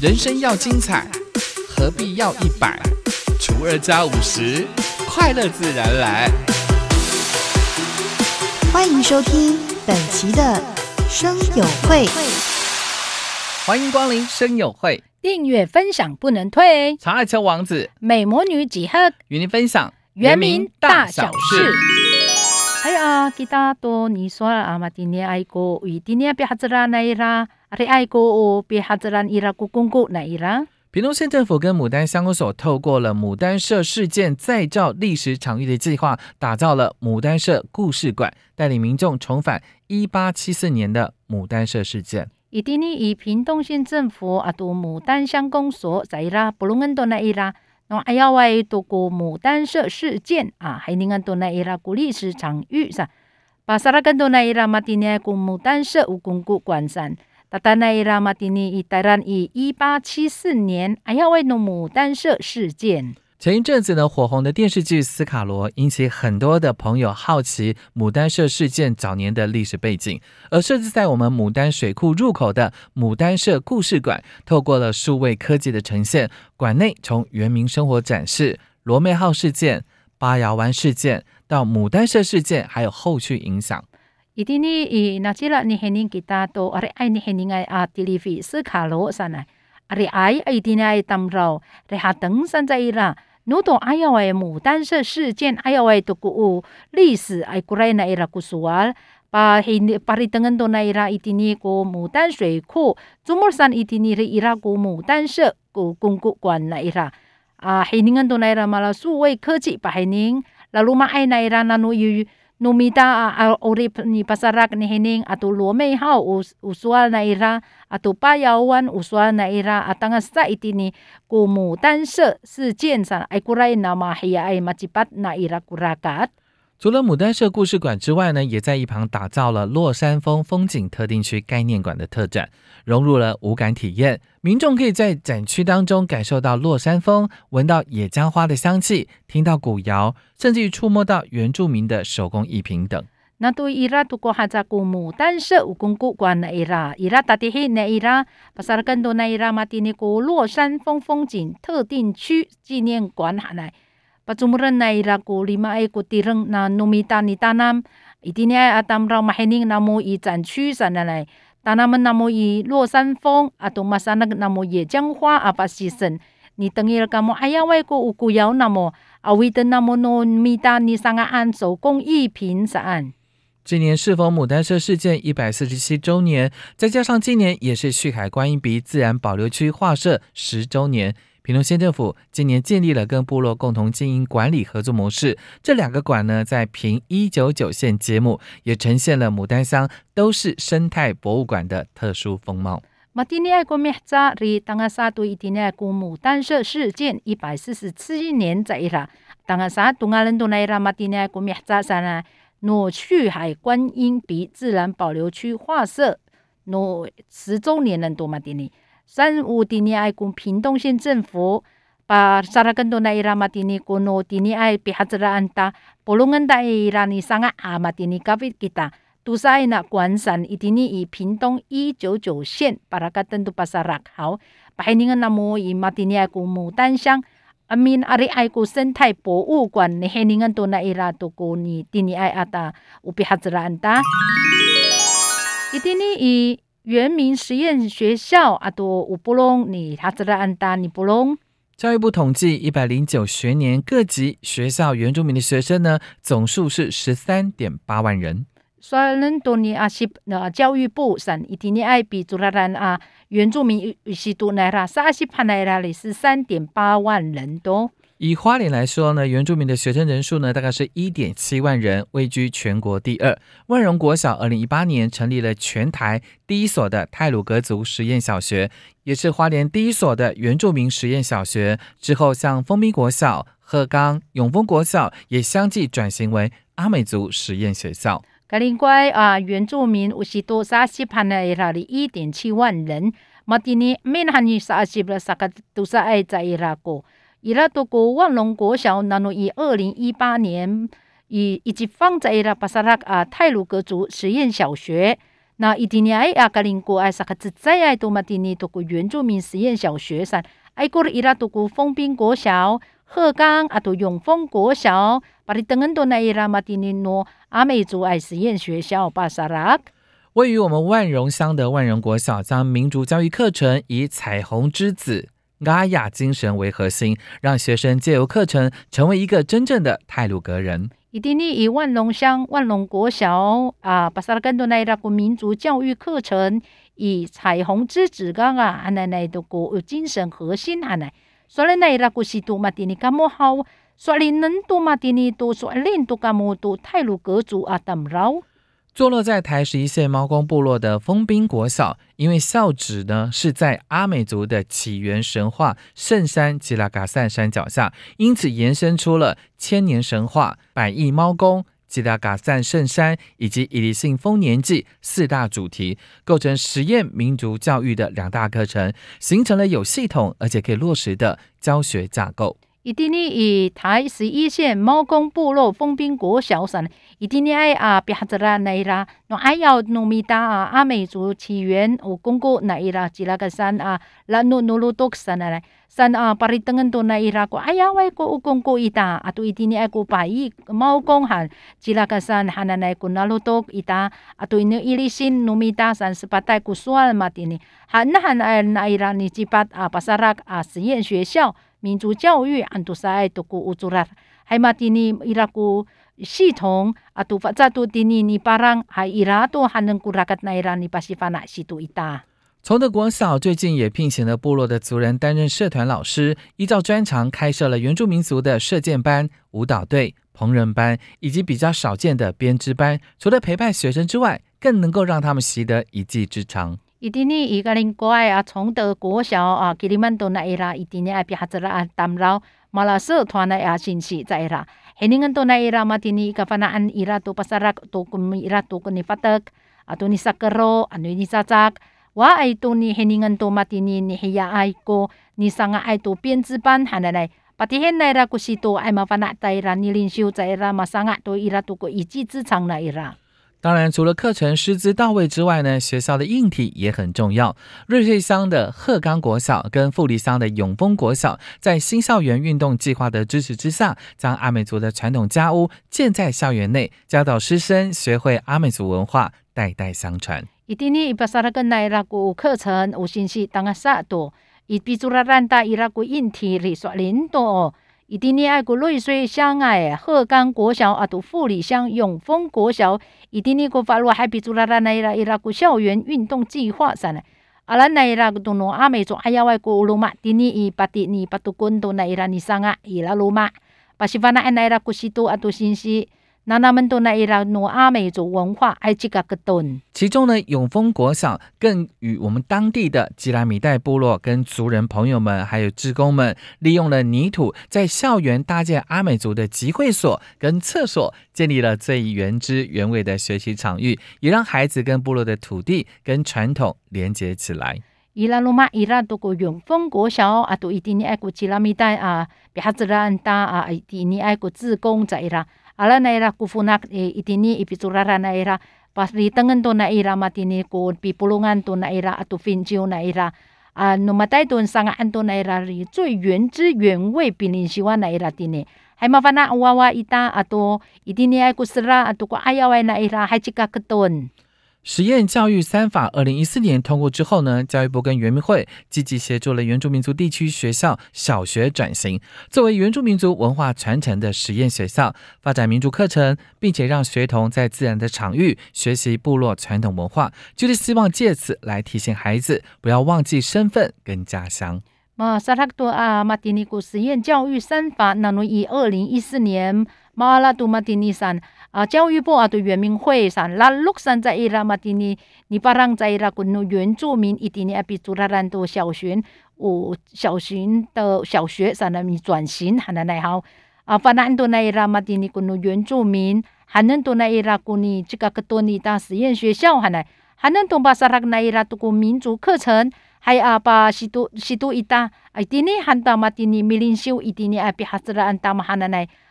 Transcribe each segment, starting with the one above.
人生要精彩，何必要一百除二加五十？快乐自然来。欢迎收听本期的《生友会》，欢迎光临《生友会》，订阅分享不能退。长爱车王子，美魔女几何与您分享原名大小事。哎呀，给大多你说阿玛蒂尼爱国，与蒂尼别哈子啦，那一拉。屏东县政府跟牡丹乡公所透过了牡丹社事件再造历史场域的计划，打造了牡丹社故事馆，带领民众重返一八七四年的牡丹社事件。i dini i 屏东县政府啊，都牡丹乡公所在伊拉，不论安多那伊拉，那哎呀喂，都过牡丹社事件啊，还宁安多那伊拉，古历史场域噻，把萨拉根多那伊拉，马蒂尼古牡丹社无公古关山，达达那伊啦，马蒂尼以台然以一八七四年，哎呀喂，弄牡丹社事件。前一阵子呢，火红的电视剧《斯卡罗》引起很多的朋友好奇牡丹社事件早年的历史背景，而设置在我们牡丹水库入口的牡丹社故事馆，透过了数位科技的呈现，馆内从原民生活展示、罗妹号事件、八瑶湾事件到牡丹社事件，还有后续影响。I dini i nachila ni hening kita to are ai ni hening ai a tilifi se kalo sana are ai ai dini ai tamrao re ha teng san zai ra no to ai ai mu dan se 事件 ai ai to ku 历史 ai kurai na ira kusual pa hin pari tengen to na ira itini ko 牡丹水库 zumur san itini re ira ko 牡丹社 ko kungku kwan na ira a hiningan to na ira mala 数位科技 pa hining lalu ma ai na ira nanu yu numita a urip ni pasarak ni hining atu luomei hau usual na ira atu payawan usual na ira atangas sa itini kumu tan se si jen san ay kuray na mahiya ay macipat na ira kurakat. 除了牡丹社故事馆之外呢，也在一旁打造了落山峰风景特定区概念馆的特展，融入了无感体验。民众可以在展区当中感受到落山风，闻到野姜花的香气，听到古谣，甚至于触摸到原住民的手工艺品等。na tu ira tu ko haja kumu tanse ukungku kwan na ira ira tatihi na ira pasarkan do na ira matini ko 落山峰风景特定区纪念馆哈来 Pacumuran na ira ko lima ay ko tirang na numita ni tanam. Itini ay atam raw mahining na mo i 展区 sa nalay. Tanaman na mo i 落山风 ato masanag na mo ye 姜花 apa season. Ni tengil ka mo ayaway ko ukuyaw na mo. Awitan na mo no mita ni sangaan so kung ipin saan. 今年是否牡丹社事件一百四十七周年，再加上今年也是旭海观音鼻自然保留区划设十周年，云龙县政府今年建立了跟部落共同经营管理合作模式这两个馆呢在平一九九线揭幕也呈现了牡丹乡都是生态博物馆的特殊风貌。马蒂尼爱国灭扎里当阿萨多伊丁尼爱古牡丹社事件一百四十七年在伊拉当阿萨多阿伦多呢伊拉马蒂尼爱国灭扎山呢鲁迅海观音鼻自然保留区画设鲁十周年人多马蒂尼。三五丁尼爱公屏东县政府把 sarakan do na ira matini ko no tini ay pihadzra anta polongan da ira ni sanga a matini kavit kita tusay na 关山 itini i 屏东一九九县 parakatan do pasarak hao pahiningan na mo i matini ay ko 牡丹乡 amin ari ay ko 生态博物馆 ni heningan to na ira to ko ni tini ay ata upihadzra anta itini i 原名实验学校阿多乌布隆你他兹拉安达尼布隆。教育部统计，一百零九学年各级学校原住民的学生呢，总数是十三点八万人。所以，恁多尼阿西那教育部上一定尼爱比朱拉兰啊原住民西多奈拉萨西帕奈拉里是三点八万人多。以花莲来说呢，原住民的学生人数呢，大概是一点七万人，位居全国第二。万荣国小二零一八年成立了全台第一所的泰鲁格族实验小学，也是花莲第一所的原住民实验小学。之后，像丰滨国小、鹤冈、永丰国小也相继转型为阿美族实验学校。格林乖啊，原住民五十多三十盘的伊拉里一点七万人，马蒂尼面汉尼三十了萨克都是爱在伊拉国，伊拉多国万隆国小，那么以二零一八年以以及放在伊拉巴萨拉啊泰鲁格族实验小学，那一定爱啊，格林国爱萨克自在爱多马蒂尼多个原住民实验小学上，爱过了伊拉多个丰滨国小、鹤岗啊，都永丰国小，把你等很多那伊拉马蒂尼诺阿美族爱实验学校巴萨拉。位于我们万荣乡的万荣国小，将民族教育课程以彩虹之子。阿雅精神为核心，让学生借由课程成为一个真正的泰鲁格人。伊蒂尼以万隆乡万隆国小啊，巴萨拉更多那拉个民族教育课程以彩虹之子刚啊，阿奶奶的个精神核心阿奶，所以那拉个是多马蒂尼干么好，所以能多马蒂尼多所以多干么多泰鲁格族啊，当绕。坐落在台十一线猫公部落的丰滨国小，因为校址呢是在阿美族的起源神话圣山吉拉嘎散山脚下，因此延伸出了千年神话、百亿猫公、吉拉嘎散圣山以及伊犁信丰年祭四大主题，构成实验民族教育的两大课程，形成了有系统而且可以落实的教学架构。伊蒂尼以台十一线猫公部落封兵国小上，伊蒂尼爱啊，别子啦那伊拉，侬爱要努米达啊，阿美族起源有公古那伊拉，吉拉个山啊，拉努努鲁多山啊来，山啊，巴里登恩多那伊拉，哎呀，外国有公古伊达，啊，都伊蒂尼爱过百亿猫公汉，吉拉个山汉那来过那鲁多伊达，啊，都伊尼伊利新努米达山是巴带过算嘛蒂尼，汉那汉哎那伊拉尼吉巴啊巴萨拉啊实验学校。民族教育安都晒都古乌族啦，还嘛蒂尼伊拉古系统啊，都发扎都蒂尼尼巴朗还伊拉都还能古拉格那伊拉尼巴西法纳西都一大。崇德国小最近也聘请了部落的族人担任社团老师，依照专长开设了原住民族的射箭班、舞蹈队、烹饪班，以及比较少见的编织班。除了陪伴学生之外，更能够让他们习得一技之长。伊蒂尼伊个林乖啊，崇德国小啊，吉里曼多那伊拉，伊蒂尼爱比哈子啦啊，担劳马拉社团的啊，信息在伊拉。黑尼恩多那伊拉马蒂尼个法那安伊拉多巴萨拉多古伊拉多古尼法特啊，多尼萨格罗啊，尼尼扎扎。我爱多尼黑尼恩多马蒂尼尼黑呀爱过，尼当然，除了课程师资到位之外呢，学校的硬体也很重要。瑞穗乡的鹤冈国小跟富里乡的永丰国小，在新校园运动计划的支持之下，将阿美族的传统家屋建在校园内，教导师生学会阿美族文化，代代相传。一定呢，把萨拉个奈拉古课程有信息，当个啥多，一比做拉兰达伊拉古硬体里说领导。伊蒂尼爱国瑞穗乡诶，鹤冈国小啊，读富里乡永丰国小，伊蒂尼国法罗海比祖拉拉奈拉伊拉国校园运动计划上嘞，阿拉奈拉古东诺阿美族阿幺外国乌鲁玛，蒂尼伊巴蒂尼巴杜滚多奈伊拉尼桑啊，伊拉鲁马，巴西法那奈拉古西多啊都信息。那他们都那伊拉诺阿美族文化还几个个顿，其中呢，永丰国小更与我们当地的吉拉米代部落跟族人朋友们，还有职工们，利用了泥土，在校园搭建阿美族的集会所跟厕所，建立了最原汁原味的学习场域，也让孩子跟部落的土地跟传统连接起来。伊拉罗马伊拉都个永丰国小啊，都一定爱过吉拉米代啊，别哈子人大啊，一定爱过自工在啦。Ala na ira kufunak e, itini ipiturara na ira pasritangan to na ira matini ko pipulungan to na ira atu finjiu na ira a numatay to sanga anto na ira ri 最原汁原味比你喜欢那 ira tini hay mafana wawa ita ato itini ay kusra ato ko ayaw ay na ira hay chika keton 实验教育三法二零一四年通过之后呢，教育部跟原民会积极协助了原住民族地区学校小学转型，作为原住民族文化传承的实验学校，发展民族课程，并且让学童在自然的场域学习部落传统文化，就是希望借此来提醒孩子不要忘记身份跟家乡。马萨拉多啊，马蒂尼古实验教育三法，那么以二零一四年马拉杜马蒂尼山。啊，教育部啊，对原民会上拉陆山在伊拉马蒂尼，尼巴让在伊拉古努原住民一点点比祖拉兰多小学，五小学的小学上的米转型还能来好啊，反正多那伊拉马蒂尼古努原住民，还能多那伊拉古尼这个个多尼大实验学校还能，还能多巴萨拉那伊拉多古民族课程，还啊把西都西都一大，一点点喊到马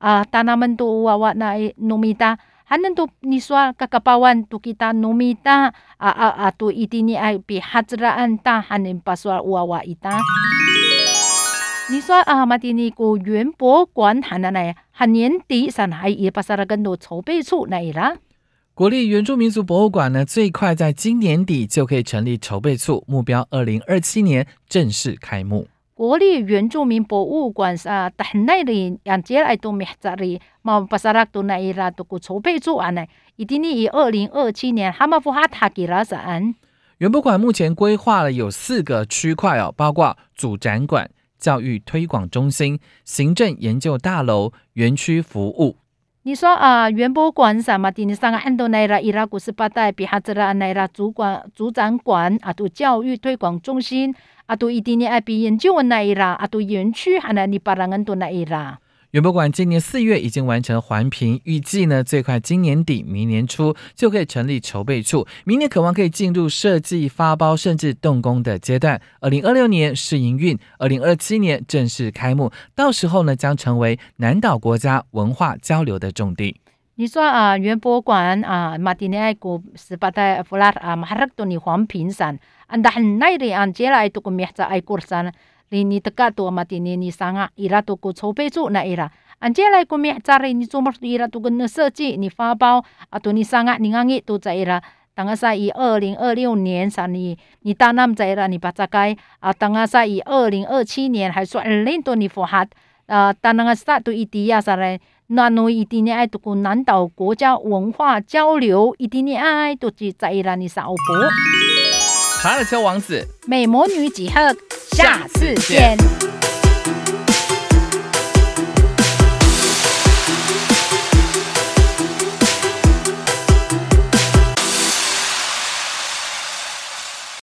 啊，达那们都娃娃那努米达，还能都你说嘎嘎巴万都给他努米达，啊啊啊，都一定你爱比哈子拉安达，还能把说娃娃一达。你说啊，马蒂尼古园博物馆还能来，还年底上海也巴啥拉更多筹备处来啦。国立原住民族博物馆呢，最快在今年底就可以成立筹备处，目标二零二七年正式开幕。国立原住民博物馆啊，但那里让接来都没在里，毛巴萨拉都那伊拉，都个筹备处啊呢，一定以二零二七年哈马夫哈塔给拉山。原博馆目前规划了有四个区块哦，包括主展馆。教育推广中心、行政研究大楼、园区服务。你说啊，园博馆什么的？你上个安多那啦，伊拉古斯巴代比哈子啦，那啦主管主展馆啊，都教育推广中心啊，都一定呢爱比研究那一啦，啊，都园区还那你巴人很多那一啦。园博馆今年四月已经完成环评，预计呢最快今年底、明年初就可以成立筹备处，明年渴望可以进入设计、发包甚至动工的阶段。二零二六年试营运，二零二七年正式开幕，到时候呢将成为南岛国家文化交流的重地。你说啊，园博馆啊，马蒂尼埃古斯巴代弗拉啊，马哈克多尼环评山，安达很奈里安接来都个灭在埃古山。li ni teka tu mati ni ni sanga ira tu ku chope chu na ira anje lai ku mi chari ni cumar tu ira tu gun se chi ni fa bao atu ni sanga ni ngangi tu cha ira tanga sa i 二零二六年 sa ni ni tanam cha ira ni pacakai a tanga sa i 二零二七年还说 lin tu ni fo hat a tananga sa tu itia sa re 那侬一定呢爱读过南岛国家文化交流，一定呢爱读起在伊拉尼萨欧博。查尔丘王子，美魔女几何。下次见。